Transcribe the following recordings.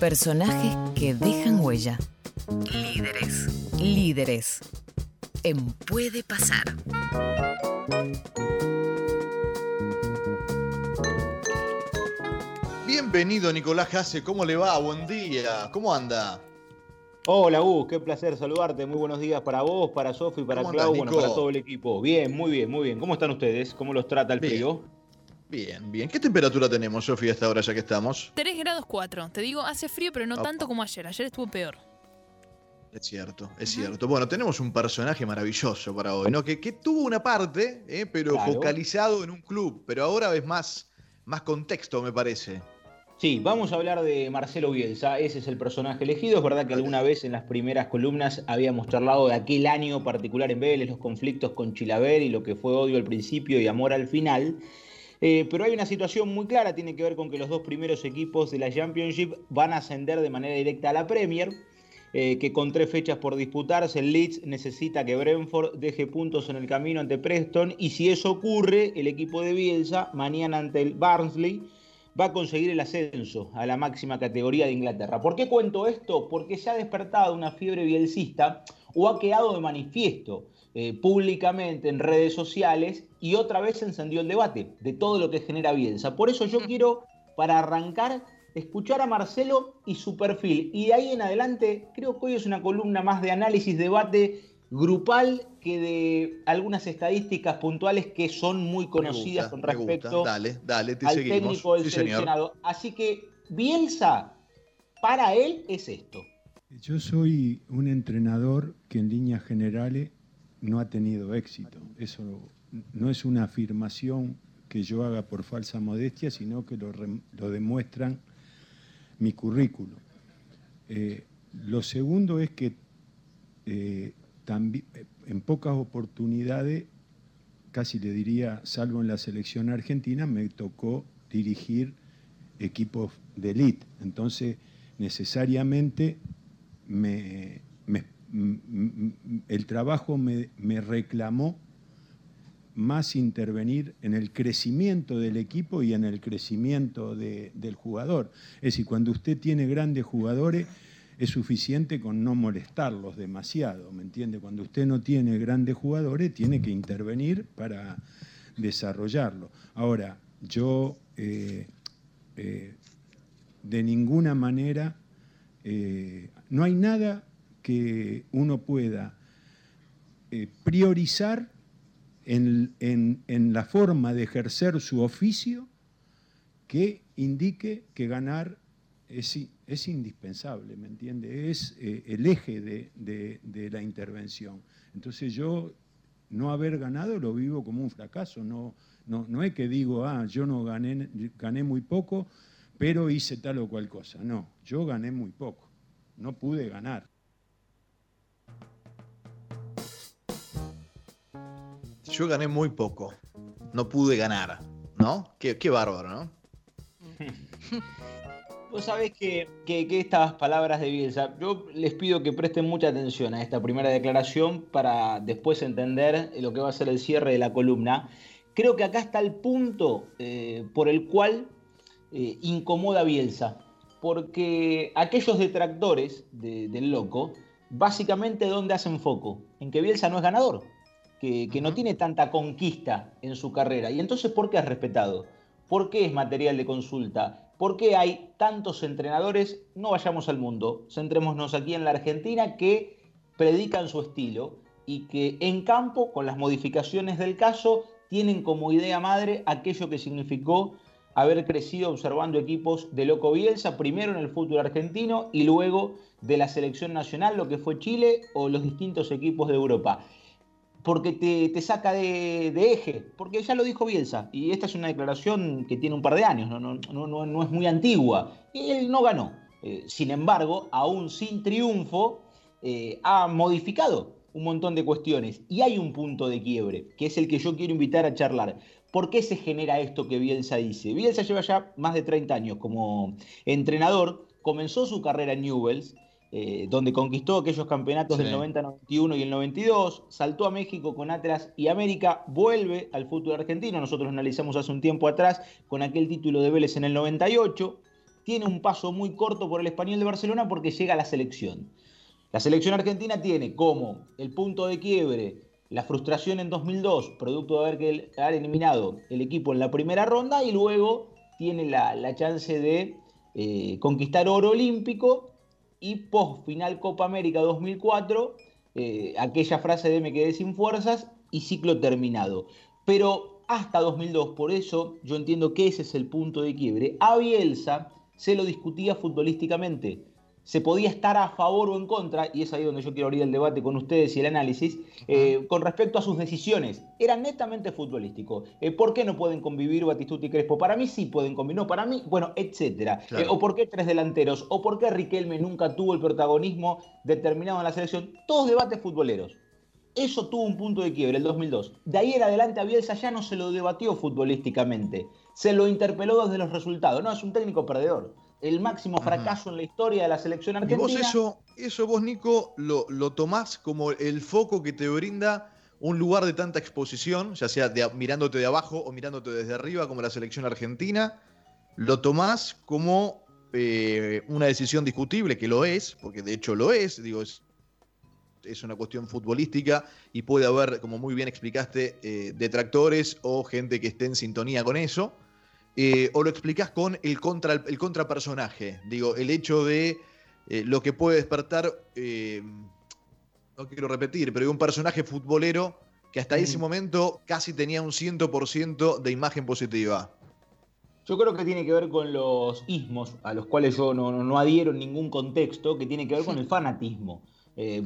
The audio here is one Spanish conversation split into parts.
Personajes que dejan huella. Líderes. Líderes. En Puede Pasar. Bienvenido Nicolás Jase, ¿cómo le va? Buen día, ¿cómo anda? Hola Gus, qué placer saludarte. Muy buenos días para vos, para Sofi, para ¿Cómo Clau, andás, bueno, para todo el equipo. Bien, muy bien, muy bien. ¿Cómo están ustedes? ¿Cómo los trata el Bien. frío? Bien, bien. ¿Qué temperatura tenemos, Sofía, a esta hora ya que estamos? 3 grados 4. Te digo, hace frío, pero no Opa. tanto como ayer. Ayer estuvo peor. Es cierto, es cierto. Bueno, tenemos un personaje maravilloso para hoy, ¿no? Que, que tuvo una parte, ¿eh? pero Claro. focalizado en un club, pero ahora es más, más contexto, me parece. Sí, vamos a hablar de Marcelo Bielsa. Ese es el personaje elegido. Es verdad que alguna vez en las primeras columnas habíamos charlado de aquel año particular en Vélez, los conflictos con Chilaver y lo que fue odio al principio y amor al final. Eh, pero hay una situación muy clara, tiene que ver con que los dos primeros equipos de la Championship van a ascender de manera directa a la Premier, eh, que con tres fechas por disputarse, el Leeds necesita que Brentford deje puntos en el camino ante Preston, y si eso ocurre, el equipo de Bielsa, mañana ante el Barnsley, va a conseguir el ascenso a la máxima categoría de Inglaterra. ¿Por qué cuento esto? Porque se ha despertado una fiebre bielcista o ha quedado de manifiesto eh, públicamente en redes sociales y otra vez se encendió el debate de todo lo que genera Bielsa. Por eso yo quiero, para arrancar, escuchar a Marcelo y su perfil. Y de ahí en adelante, creo que hoy es una columna más de análisis, debate grupal que de algunas estadísticas puntuales que son muy conocidas con respecto Dale, dale, te al seguimos. técnico del Sí, señor. seleccionado. Así que Bielsa, para él es esto. Yo soy un entrenador que en líneas generales no ha tenido éxito. Eso no es una afirmación que yo haga por falsa modestia, sino que lo, lo demuestran mi currículo. Eh, lo segundo es que eh, tambi- eh, en pocas oportunidades, casi le diría, salvo en la selección argentina, me tocó dirigir equipos de élite. Entonces, necesariamente me- el trabajo me, me reclamó más intervenir en el crecimiento del equipo y en el crecimiento de- del jugador. Es decir, cuando usted tiene grandes jugadores, es suficiente con no molestarlos demasiado, ¿me entiende? Cuando usted no tiene grandes jugadores, tiene que intervenir para desarrollarlo. Ahora, yo eh, eh, de ninguna manera, eh, no hay nada que uno pueda priorizar en, en- en la forma de ejercer su oficio que indique que ganar es, es indispensable, ¿me entiende? Es eh, el eje de, de- de la intervención. Entonces yo no haber ganado lo vivo como un fracaso, no, no, no es que digo, ah, yo no gané, gané muy poco, pero hice tal o cual cosa. No, yo gané muy poco, no pude ganar. Yo gané muy poco. No pude ganar, ¿no? Qué, qué bárbaro, ¿no? Vos sabés que, estas palabras de Bielsa, yo les pido que presten mucha atención a esta primera declaración para después entender lo que va a ser el cierre de la columna. Creo que acá está el punto eh, por el cual eh, incomoda a Bielsa, porque aquellos detractores de- del loco, básicamente ¿dónde hacen foco? En que Bielsa no es ganador, que, que no tiene tanta conquista en su carrera. Y entonces, ¿por qué es respetado? ¿Por qué es material de consulta? ¿Por qué hay tantos entrenadores? No vayamos al mundo, centrémonos aquí en la Argentina que predican su estilo y que en campo, con las modificaciones del caso, tienen como idea madre aquello que significó haber crecido observando equipos de Loco Bielsa, primero en el fútbol argentino y luego de la selección nacional, lo que fue Chile o los distintos equipos de Europa porque te, te saca de, de eje, porque ya lo dijo Bielsa, y esta es una declaración que tiene un par de años, no, no, no, no- no es muy antigua, él no ganó. Eh, sin embargo, aún sin triunfo, eh, ha modificado un montón de cuestiones, y hay un punto de quiebre, que es el que yo quiero invitar a charlar. ¿Por qué se genera esto que Bielsa dice? Bielsa lleva ya más de 30 años como entrenador, comenzó su carrera en Newells, eh, donde conquistó aquellos campeonatos Sí. del 90-91 y el 92, saltó a México con Atlas y América, vuelve al fútbol argentino, nosotros analizamos hace un tiempo atrás con aquel título de Vélez en el 98, tiene un paso muy corto por el español de Barcelona porque llega a la selección. La selección argentina tiene como el punto de quiebre la frustración en 2002, producto de haber, haber eliminado el equipo en la primera ronda, y luego tiene la, chance de eh, conquistar oro olímpico y post final Copa América 2004, eh, aquella frase de me quedé sin fuerzas y ciclo terminado. Pero hasta 2002, por eso yo entiendo que ese es el punto de quiebre. A Bielsa se lo discutía futbolísticamente se podía estar a favor o en contra, y es ahí donde yo quiero abrir el debate con ustedes y el análisis, eh, con respecto a sus decisiones. Era netamente futbolístico. Eh, ¿Por qué no pueden convivir Batistuta y Crespo? Para mí sí pueden convivir, no, para mí, bueno, etcétera. Eh, ¿O por qué tres delanteros? ¿O por qué Riquelme nunca tuvo el protagonismo determinado en la selección? Todos debates futboleros. Eso tuvo un punto de quiebre, el 2002. De ahí en adelante a Bielsa ya no se lo debatió futbolísticamente. Se lo interpeló desde los resultados. No, es un técnico perdedor el máximo fracaso en la historia de la selección argentina. Y vos eso, eso vos, Nico, lo, lo tomás como el foco que te brinda un lugar de tanta exposición, ya sea mirándote de abajo o mirándote desde arriba, como la selección argentina, lo tomás como eh, una decisión discutible, que lo es, porque de hecho lo es, digo, es, es una cuestión futbolística y puede haber, como muy bien explicaste, eh, detractores o gente que esté en sintonía con eso. Eh, o lo explicás con el, contra, el contrapersonaje. Digo, el hecho de eh, lo que puede despertar, eh, no quiero repetir, pero un personaje futbolero que hasta ese momento casi tenía un 100% de imagen positiva. Yo creo que tiene que ver con los ismos, a los cuales yo no, no, adhiero en ningún contexto, que tiene que ver con el fanatismo.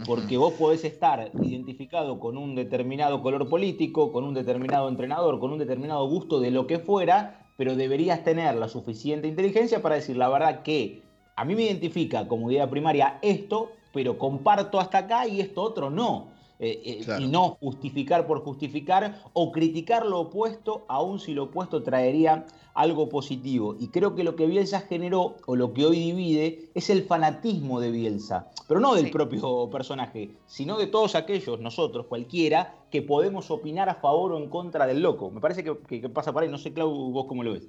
porque vos podés estar identificado con un determinado color político, con un determinado entrenador, con un determinado gusto de lo que fuera, pero deberías tener la suficiente inteligencia para decir la verdad que a mí me identifica como idea primaria esto, pero comparto hasta acá y esto otro no. Eh, eh, y no justificar por justificar o criticar lo opuesto, aun si lo opuesto traería algo positivo. Y creo que lo que Bielsa generó, o lo que hoy divide, es el fanatismo de Bielsa, pero no del propio personaje, sino de todos aquellos, nosotros, cualquiera, que podemos opinar a favor o en contra del loco. Me parece que, que pasa por ahí, no sé, Clau, vos cómo lo ves.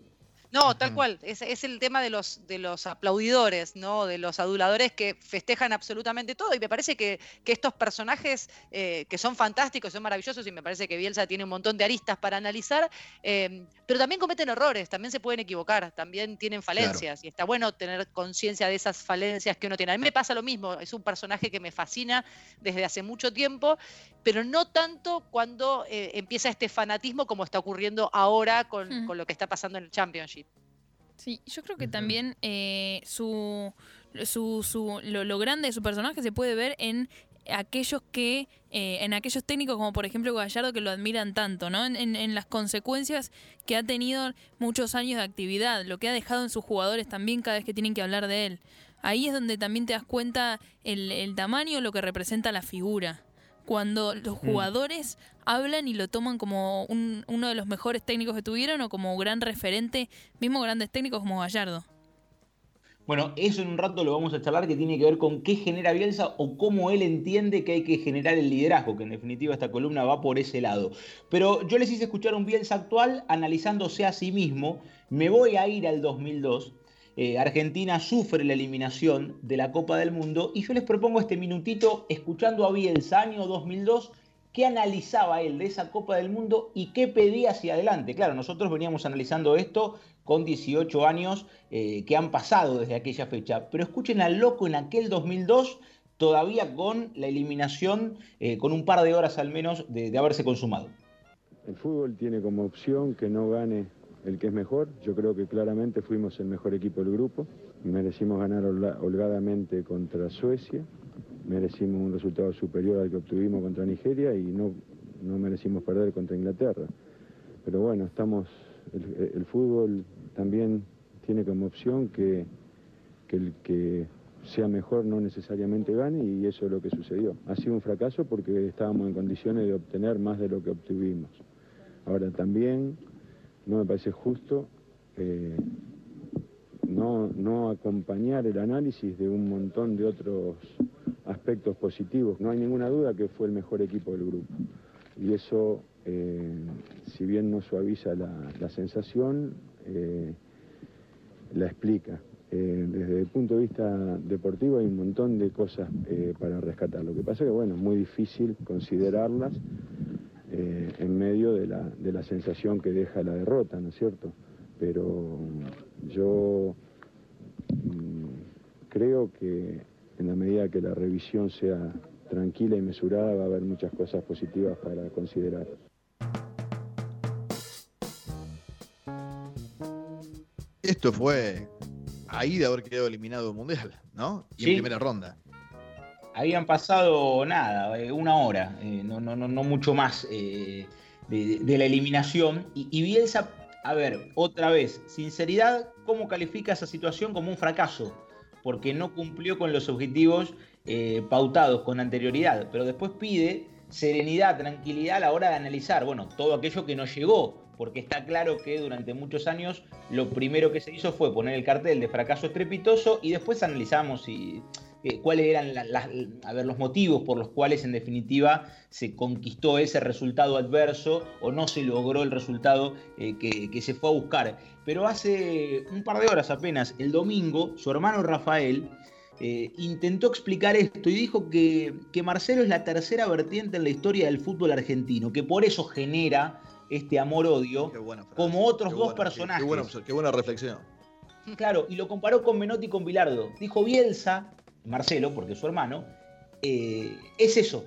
No, tal cual. Es, el tema de los, de los aplaudidores, ¿no? De los aduladores que festejan absolutamente todo. Y me parece que, estos personajes eh, que son fantásticos, son maravillosos, y me parece que Bielsa tiene un montón de aristas para analizar, eh, pero también cometen errores, también se pueden equivocar, también tienen falencias. Y está bueno tener conciencia de esas falencias que uno tiene. A mí me pasa lo mismo, es un personaje que me fascina desde hace mucho tiempo, pero no tanto cuando eh, empieza este fanatismo como está ocurriendo ahora con, con lo que está pasando en el Championship. Sí, yo creo que también eh, su, su, lo, grande de su personaje se puede ver en aquellos que, eh, en aquellos técnicos como por ejemplo Gallardo que lo admiran tanto, ¿no? En, en, las consecuencias que ha tenido muchos años de actividad, lo que ha dejado en sus jugadores también cada vez que tienen que hablar de él. Ahí es donde también te das cuenta el, el tamaño, lo que representa la figura cuando los mm. jugadores hablan y lo toman como uno de los mejores técnicos que tuvieron o como gran referente, mismo grandes técnicos como Gallardo. Bueno, eso en un rato lo vamos a charlar que tiene que ver con qué genera Bielsa o cómo él entiende que hay que generar el liderazgo, que en definitiva esta columna va por ese lado. Pero yo les hice escuchar un Bielsa actual analizándose a sí mismo. Me voy a ir al 2002 eh, Argentina sufre la eliminación de la Copa del Mundo y yo les propongo este minutito escuchando a Bielsa, año 2002, qué analizaba él de esa Copa del Mundo y qué pedía hacia adelante. Claro, nosotros veníamos analizando esto con 18 años eh, que han pasado desde aquella fecha, pero escuchen al loco en aquel 2002 todavía con la eliminación, eh, con un par de horas al menos de haberse consumado. El fútbol tiene como opción que no gane el que es mejor. Yo creo que claramente fuimos el mejor equipo del grupo. Merecimos ganar holgadamente contra Suecia. Merecimos un resultado superior al que obtuvimos contra Nigeria y no, no merecimos perder contra Inglaterra. Pero bueno, estamos. El, fútbol también tiene como opción que, que el que sea mejor no necesariamente gane y eso es lo que sucedió. Ha sido un fracaso porque estábamos en condiciones de obtener más de lo que obtuvimos. Ahora también no me parece justo eh, no, acompañar el análisis de un montón de otros aspectos positivos. No hay ninguna duda que fue el mejor equipo del grupo. Y eso, eh, si bien no suaviza la, sensación, eh, la explica. desde el punto de vista deportivo hay un montón de cosas para rescatar. Lo que pasa es que, bueno, es muy difícil considerarlas eh, en medio de la, de la sensación que deja la derrota, ¿no es cierto? Pero yo mm, creo que en la medida que la revisión sea tranquila y mesurada va a haber muchas cosas positivas para considerar. Esto fue ahí de haber quedado eliminado del Mundial, ¿no? Y en primera ronda. Habían pasado nada, eh, una hora, eh, no, no, no, mucho más eh, de, la eliminación. Y, y Bielsa, a ver, otra vez, sinceridad, ¿cómo califica esa situación como un fracaso? Porque no cumplió con los objetivos pautados con anterioridad, pero después pide serenidad, tranquilidad a la hora de analizar, bueno, todo aquello que no llegó, porque está claro que durante muchos años lo primero que se hizo fue poner el cartel de fracaso estrepitoso y después analizamos si, eh, cuáles eran la- las- a ver, los motivos por los cuales en definitiva se conquistó ese resultado adverso o no se logró el resultado eh, que, que se fue a buscar. Pero hace un par de horas apenas, el domingo, su hermano Rafael eh, intentó explicar esto y dijo que, que Marcelo es la tercera vertiente en la historia del fútbol argentino, que por eso genera este amor-odio, como otros qué dos buena, qué- personajes. Qué, buena, qué buena reflexión. Claro, y lo comparó con Menotti y con Bilardo. Dijo Bielsa, Marcelo, porque es su hermano, eh, es eso.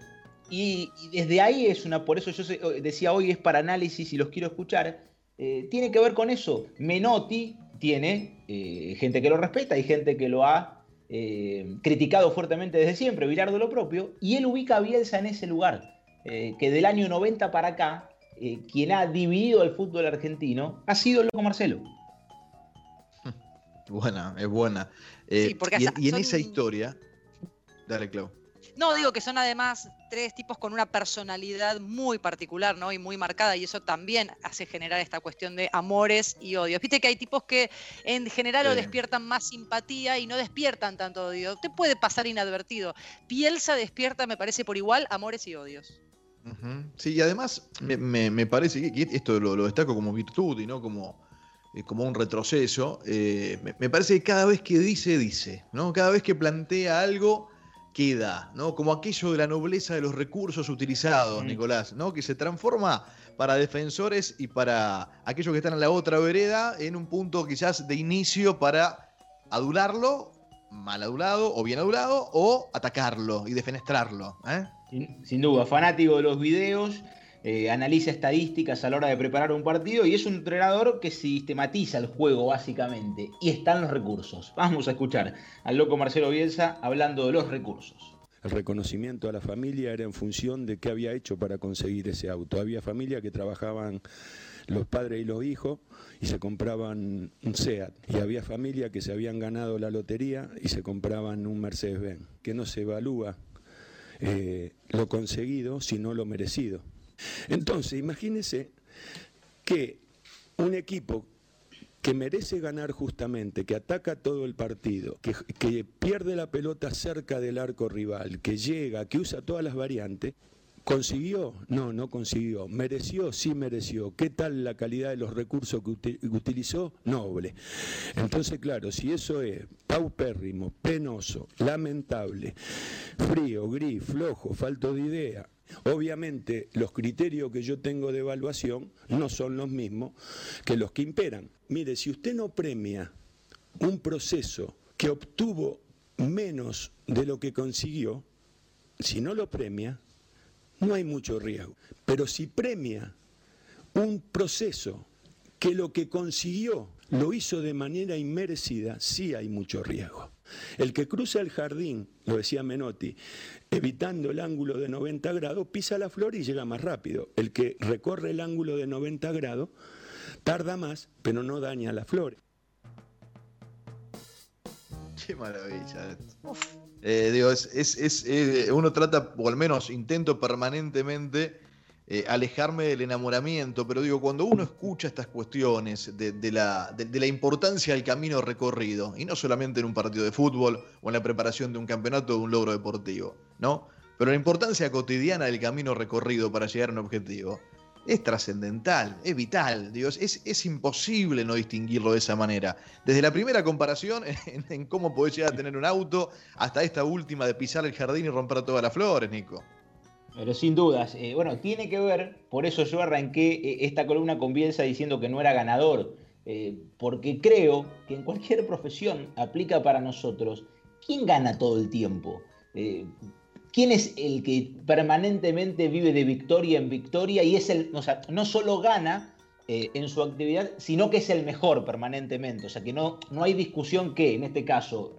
Y, desde ahí es una, por eso yo sé- decía hoy es para análisis y los quiero escuchar, eh, tiene que ver con eso. Menotti tiene eh, gente que lo respeta y gente que lo ha eh, criticado fuertemente desde siempre, Bilardo lo propio, y él ubica a Bielsa en ese lugar, eh, que del año 90 para acá, eh, quien ha dividido el fútbol argentino ha sido loco Marcelo. Buena, es buena. Eh, Sí, porque y, y en son- esa historia. Dale, Clau. No, digo que son además tres tipos con una personalidad muy particular, ¿no? Y muy marcada, y eso también hace generar esta cuestión de amores y odios. Viste que hay tipos que en general o Sí. despiertan más simpatía y no despiertan tanto odio. Te puede pasar inadvertido. Pielsa despierta, me parece, por igual, amores y odios. Sí, y además me, me- me parece que, que esto lo, lo destaco como virtud y no como, eh, como un retroceso. eh, me, me parece que cada vez que dice, dice, ¿no? Cada vez que plantea algo, queda, ¿no? Como aquello de la nobleza de los recursos utilizados, Mm. Nicolás, ¿no? Que se transforma para defensores y para aquellos que están en la otra vereda en un punto quizás de inicio para adularlo, mal adulado o bien adulado, o atacarlo y defenestrarlo, ¿eh? Sin, sin duda, fanático de los videos, eh, analiza estadísticas a la hora de preparar un partido y es un entrenador que sistematiza el juego básicamente y están los recursos. Vamos a escuchar al loco Marcelo Bielsa hablando de los recursos. El reconocimiento a la familia era en función de qué había hecho para conseguir ese auto. Había familias que trabajaban los padres y los hijos y se compraban un SEAT. Y había familias que se habían ganado la lotería y se compraban un Mercedes-Benz. Que no se evalúa eh, lo conseguido, sino lo merecido. Entonces, imagínese que un equipo que merece ganar justamente, que ataca todo el partido, que, que pierde la pelota cerca del arco rival, que llega, que usa todas las variantes, ¿consiguió? No, no consiguió. ¿Mereció? Sí mereció. ¿Qué tal la calidad de los recursos que uti- que utilizó? Noble. Entonces, claro, si eso es paupérrimo, penoso, lamentable, frío, gris, flojo, falto de idea, Obviamente los criterios que yo tengo de evaluación no son los mismos que los que imperan. Mire, si usted no premia un proceso que obtuvo menos de lo que consiguió, si no lo premia, no hay mucho riesgo. Pero si premia un proceso que lo que consiguió lo hizo de manera inmerecida, sí hay mucho riesgo. El que cruza el jardín, lo decía Menotti, evitando el ángulo de 90 grados, pisa la flor y llega más rápido. El que recorre el ángulo de 90 grados tarda más, pero no daña la flor. Qué maravilla. Eh, digo, es, es- es, eh, uno trata, o al menos intento permanentemente eh, alejarme del enamoramiento, pero digo, cuando uno escucha estas cuestiones de, la, importancia del camino recorrido, y no solamente en un partido de fútbol o en la preparación de un campeonato o de un logro deportivo, ¿no? Pero la importancia cotidiana del camino recorrido para llegar a un objetivo. es trascendental, es vital. Digo, es, es, imposible no distinguirlo de esa manera. Desde la primera comparación en, cómo podés llegar a tener un auto hasta esta última de pisar el jardín y romper todas las flores, Nico. Pero sin dudas, eh, bueno, tiene que ver, por eso yo arranqué eh, esta columna con Bielsa diciendo que no era ganador, eh, porque creo que en cualquier profesión aplica para nosotros, ¿quién gana todo el tiempo? ¿Quién es el que permanentemente vive de victoria en victoria y es el, o sea, no solo gana en su actividad, sino que es el mejor permanentemente? O sea, que no, no hay discusión que, en este caso,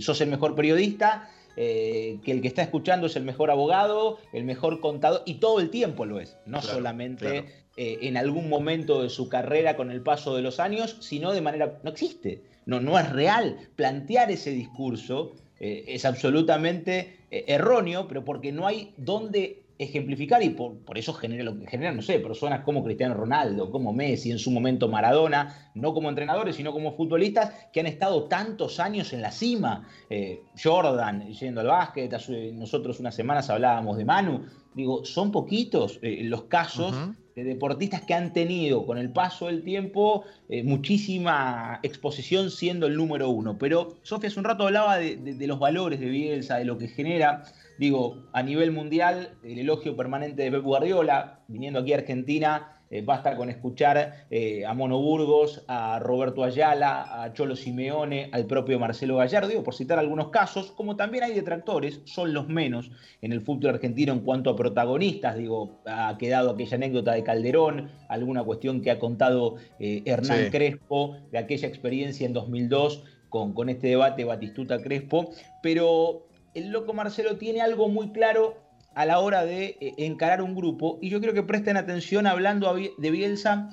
sos el mejor periodista, eh, que el que está escuchando es el mejor abogado, el mejor contador, y todo el tiempo lo es, no solamente eh, en algún momento de su carrera con el paso de los años, sino de manera... No existe, no, no es real. Plantear ese discurso eh, es absolutamente erróneo, pero porque no hay dónde ejemplificar y por, eso genera lo que genera, no sé, personas como Cristiano Ronaldo, como Messi, en su momento Maradona, no como entrenadores, sino como futbolistas que han estado tantos años en la cima. Eh, Jordan yendo al básquet, nosotros unas semanas hablábamos de Manu. Digo, son poquitos eh, los casos de deportistas que han tenido con el paso del tiempo eh, muchísima exposición siendo el número uno. Pero Sofía hace un rato hablaba de, de los valores de Bielsa, de lo que genera. Digo, a nivel mundial, el elogio permanente de Pep Guardiola, viniendo aquí a Argentina, eh, basta con escuchar eh, a Mono Burgos, a Roberto Ayala, a Cholo Simeone, al propio Marcelo Gallardo, digo, por citar algunos casos, como también hay detractores, son los menos en el fútbol argentino en cuanto a protagonistas, digo, ha quedado aquella anécdota de Calderón, alguna cuestión que ha contado eh, Hernán Crespo, de aquella experiencia en 2002 con, con este debate Batistuta Crespo, pero el loco Marcelo tiene algo muy claro a la hora de eh, encarar un grupo y yo quiero que presten atención hablando de Bielsa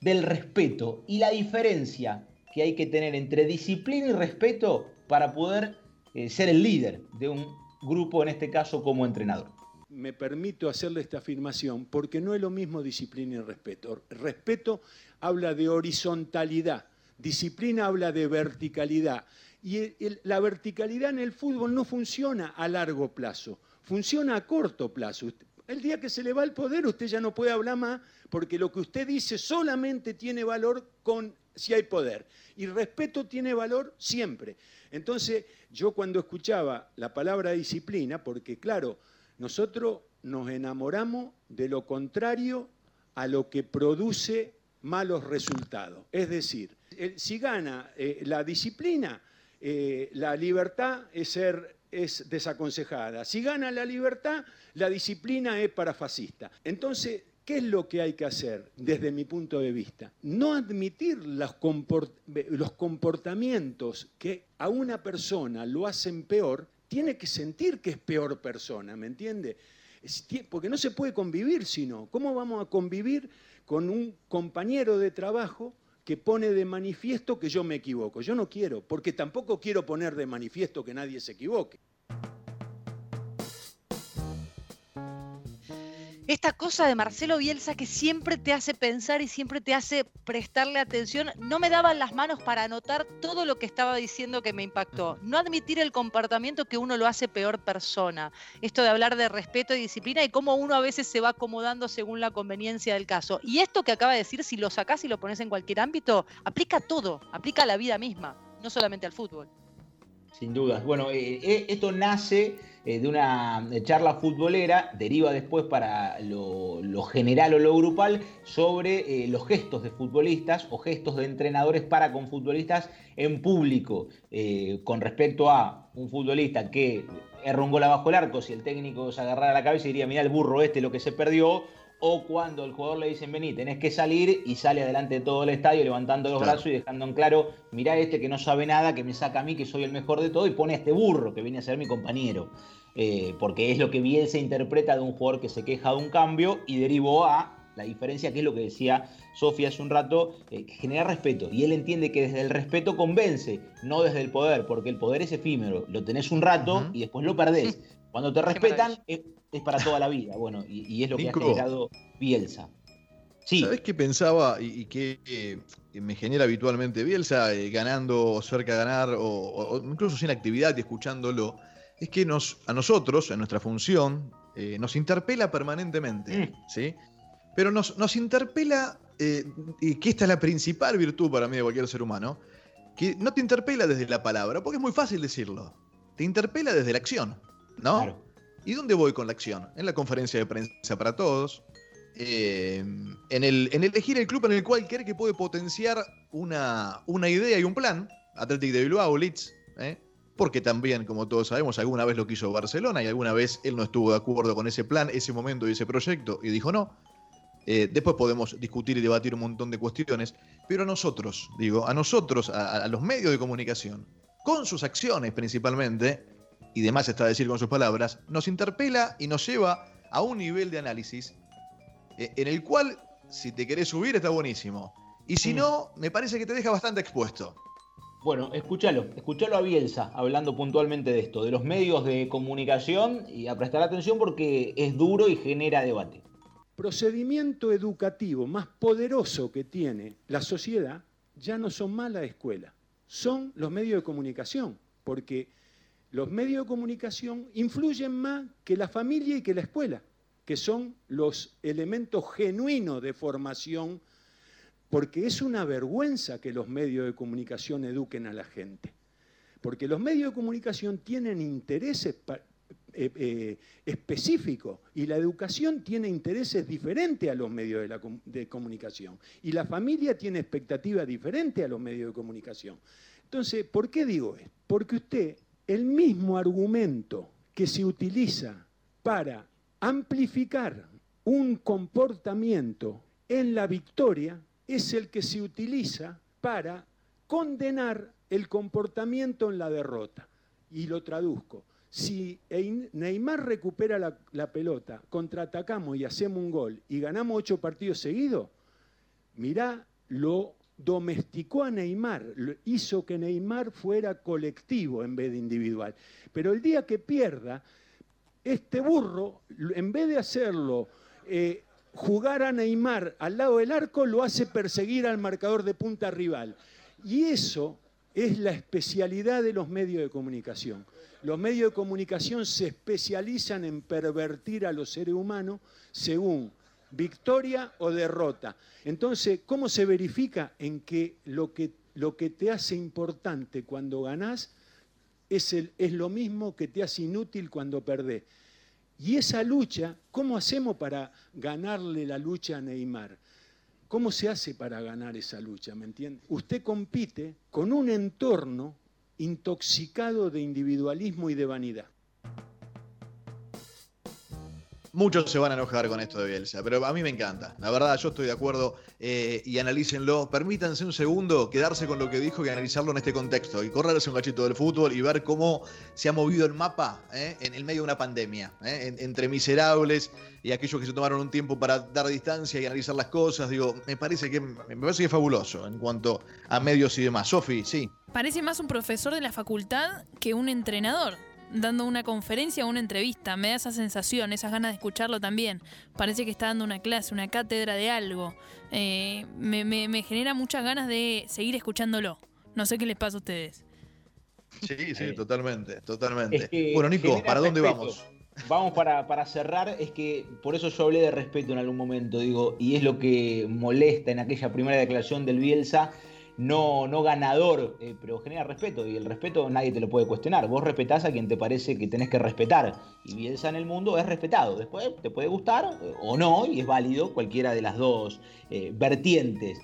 del respeto y la diferencia que hay que tener entre disciplina y respeto para poder eh, ser el líder de un grupo, en este caso como entrenador. Me permito hacerle esta afirmación porque no es lo mismo disciplina y respeto. Respeto habla de horizontalidad, disciplina habla de verticalidad. Y la verticalidad en el fútbol no funciona a largo plazo, funciona a corto plazo. El día que se le va el poder, usted ya no puede hablar más, porque lo que usted dice solamente tiene valor con si hay poder. Y respeto tiene valor siempre. Entonces, yo cuando escuchaba la palabra disciplina, porque claro, nosotros nos enamoramos de lo contrario a lo que produce malos resultados. Es decir, si gana eh, la disciplina, eh, la libertad es, ser, es desaconsejada. Si gana la libertad, la disciplina es para fascista. Entonces, ¿qué es lo que hay que hacer desde mi punto de vista? No admitir los, los comportamientos que a una persona lo hacen peor, tiene que sentir que es peor persona, ¿me entiende? Porque no se puede convivir sino. ¿Cómo vamos a convivir con un compañero de trabajo que pone de manifiesto que yo me equivoco. Yo no quiero, porque tampoco quiero poner de manifiesto que nadie se equivoque. Esta cosa de Marcelo Bielsa que siempre te hace pensar y siempre te hace prestarle atención, no me daban las manos para anotar todo lo que estaba diciendo que me impactó. No admitir el comportamiento que uno lo hace peor persona. Esto de hablar de respeto y disciplina y cómo uno a veces se va acomodando según la conveniencia del caso. Y esto que acaba de decir, si lo sacás y lo pones en cualquier ámbito, aplica a todo, aplica a la vida misma, no solamente al fútbol. Sin dudas. Bueno, eh, eh, esto nace eh, de una charla futbolera, deriva después para lo, general o lo grupal sobre los gestos de futbolistas o gestos de entrenadores para con futbolistas en público, con respecto a un futbolista que erra un gol abajo el arco, si el técnico se agarrara la cabeza y diría, mira el burro este lo que se perdió, o cuando el jugador le dicen, vení, tenés que salir y sale adelante de todo el estadio levantando los brazos y dejando en claro, mirá este que no sabe nada, que me saca a mí, que soy el mejor de todo, y pone a este burro que viene a ser mi compañero. Eh, porque es lo que bien se interpreta de un jugador que se queja de un cambio y derivó a la diferencia, que es lo que decía Sofía hace un rato, eh, que genera respeto. Y él entiende que desde el respeto convence, no desde el poder, porque el poder es efímero. Lo tenés un rato y después lo perdés. Cuando te respetan, es para toda la vida. Bueno, y, es lo que ha generado Bielsa. Sí. ¿Sabes qué pensaba y, qué eh, me genera habitualmente Bielsa, eh, ganando o cerca de ganar, o, incluso sin actividad y escuchándolo? Es que nos, a nosotros, en nuestra función, eh, nos interpela permanentemente. Mm. ¿sí? Pero nos, nos interpela, eh, y que esta es la principal virtud para mí de cualquier ser humano, que no te interpela desde la palabra, porque es muy fácil decirlo. Te interpela desde la acción, ¿no? ¿Y dónde voy con la acción? En la conferencia de prensa para todos, eh, en, el, en elegir el club en el cual cree que puede potenciar una, una idea y un plan, Athletic de Bilbao, Leeds, ¿eh? porque también, como todos sabemos, alguna vez lo quiso Barcelona y alguna vez él no estuvo de acuerdo con ese plan, ese momento y ese proyecto y dijo no. Eh, después podemos discutir y debatir un montón de cuestiones, pero a nosotros, digo, a nosotros, a, los medios de comunicación, con sus acciones principalmente, y demás está a decir con sus palabras, nos interpela y nos lleva a un nivel de análisis eh, en el cual, si te querés subir, está buenísimo. Y si mm. no, me parece que te deja bastante expuesto. Bueno, escúchalo, escúchalo a Bielsa hablando puntualmente de esto, de los medios de comunicación y a prestar atención porque es duro y genera debate procedimiento educativo más poderoso que tiene la sociedad ya no son más la escuela, son los medios de comunicación, porque los medios de comunicación influyen más que la familia y que la escuela, que son los elementos genuinos de formación, porque es una vergüenza que los medios de comunicación eduquen a la gente, porque los medios de comunicación tienen intereses eh, eh, específico y la educación tiene intereses diferentes a los medios de, comunicación y la familia tiene expectativas diferentes a los medios de comunicación. Entonces, ¿por qué digo esto? Porque usted, el mismo argumento que se utiliza para amplificar un comportamiento en la victoria es el que se utiliza para condenar el comportamiento en la derrota. Y lo traduzco si Neymar recupera la, pelota, contraatacamos y hacemos un gol y ganamos ocho partidos seguidos, mirá, lo domesticó a Neymar, hizo que Neymar fuera colectivo en vez de individual. Pero el día que pierda, este burro, en vez de hacerlo eh, jugar a Neymar al lado del arco, lo hace perseguir al marcador de punta rival. Y eso es la especialidad de los medios de comunicación. Los medios de comunicación se especializan en pervertir a los seres humanos según victoria o derrota. Entonces, ¿cómo se verifica en que lo que, lo que te hace importante cuando ganás es, el, es lo mismo que te hace inútil cuando perdés? Y esa lucha, ¿cómo hacemos para ganarle la lucha a Neymar? ¿Cómo se hace para ganar esa lucha? ¿Me entiende? Usted compite con un entorno intoxicado de individualismo y de vanidad. Muchos se van a enojar con esto de Bielsa, pero a mí me encanta. La verdad, yo estoy de acuerdo eh, y analícenlo. Permítanse un segundo quedarse con lo que dijo y analizarlo en este contexto y correrse un cachito del fútbol y ver cómo se ha movido el mapa eh, en el medio de una pandemia, eh, entre miserables y aquellos que se tomaron un tiempo para dar distancia y analizar las cosas. Digo, me parece que, me parece que es fabuloso en cuanto a medios y demás. Sofi, sí. Parece más un profesor de la facultad que un entrenador dando una conferencia o una entrevista. Me da esa sensación, esas ganas de escucharlo también. Parece que está dando una clase, una cátedra de algo. Eh, me, genera muchas ganas de seguir escuchándolo. No sé qué les pasa a ustedes. Sí, sí, eh, totalmente, totalmente. bueno, Nico, ¿para dónde vamos? Vamos para, para, cerrar, es que por eso yo hablé de respeto en algún momento, digo, y es lo que molesta en aquella primera declaración del Bielsa, no, no ganador, eh, pero genera respeto y el respeto nadie te lo puede cuestionar. Vos respetás a quien te parece que tenés que respetar y Bielsa en el mundo es respetado. Después te puede gustar eh, o no y es válido cualquiera de las dos eh, vertientes.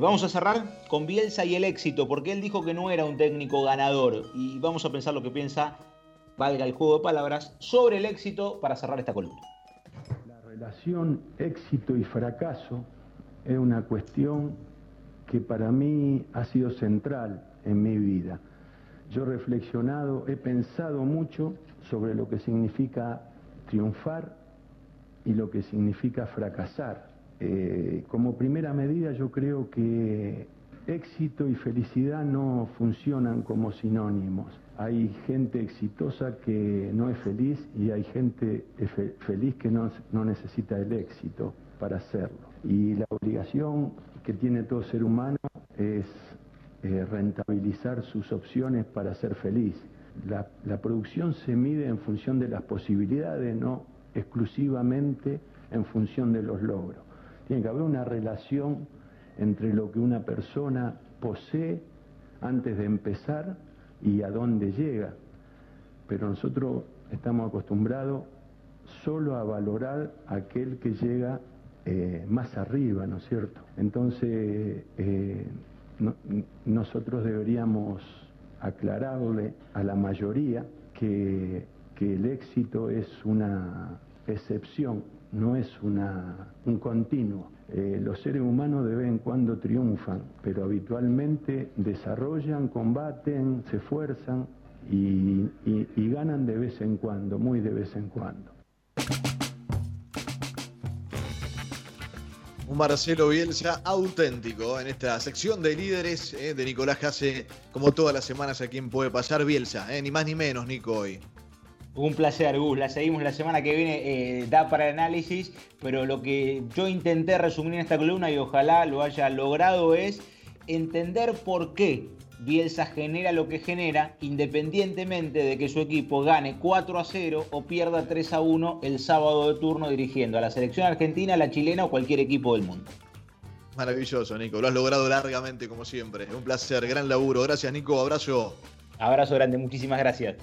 vamos a cerrar con Bielsa y el éxito, porque él dijo que no era un técnico ganador y vamos a pensar lo que piensa, valga el juego de palabras, sobre el éxito para cerrar esta columna. La relación éxito y fracaso es una cuestión que para mí ha sido central en mi vida. Yo he reflexionado, he pensado mucho sobre lo que significa triunfar y lo que significa fracasar. Eh, como primera medida yo creo que éxito y felicidad no funcionan como sinónimos. Hay gente exitosa que no es feliz y hay gente feliz que no, no necesita el éxito para hacerlo. Y la obligación que tiene todo ser humano es eh, rentabilizar sus opciones para ser feliz. La, la producción se mide en función de las posibilidades, no exclusivamente en función de los logros. Tiene que haber una relación entre lo que una persona posee antes de empezar y a dónde llega. Pero nosotros estamos acostumbrados solo a valorar aquel que llega eh, más arriba, ¿no es cierto? Entonces, eh, nosotros deberíamos aclararle a la mayoría que, que el éxito es una excepción, no es una, un continuo. Eh, los seres humanos de vez en cuando triunfan, pero habitualmente desarrollan, combaten, se esfuerzan y, y ganan de vez en cuando, muy de vez en cuando. Un Marcelo Bielsa auténtico en esta sección de líderes eh, de Nicolás Jase, como todas las semanas a quien puede pasar Bielsa, eh, ni más ni menos, Nico, hoy. Un placer, Gus. La seguimos la semana que viene, eh, da para análisis, pero lo que yo intenté resumir en esta columna y ojalá lo haya logrado es entender por qué Bielsa genera lo que genera, independientemente de que su equipo gane 4 a 0 o pierda 3 a 1 el sábado de turno dirigiendo a la selección argentina, la chilena o cualquier equipo del mundo. Maravilloso, Nico. Lo has logrado largamente, como siempre. Un placer, gran laburo. Gracias, Nico. Abrazo. Abrazo grande, muchísimas gracias.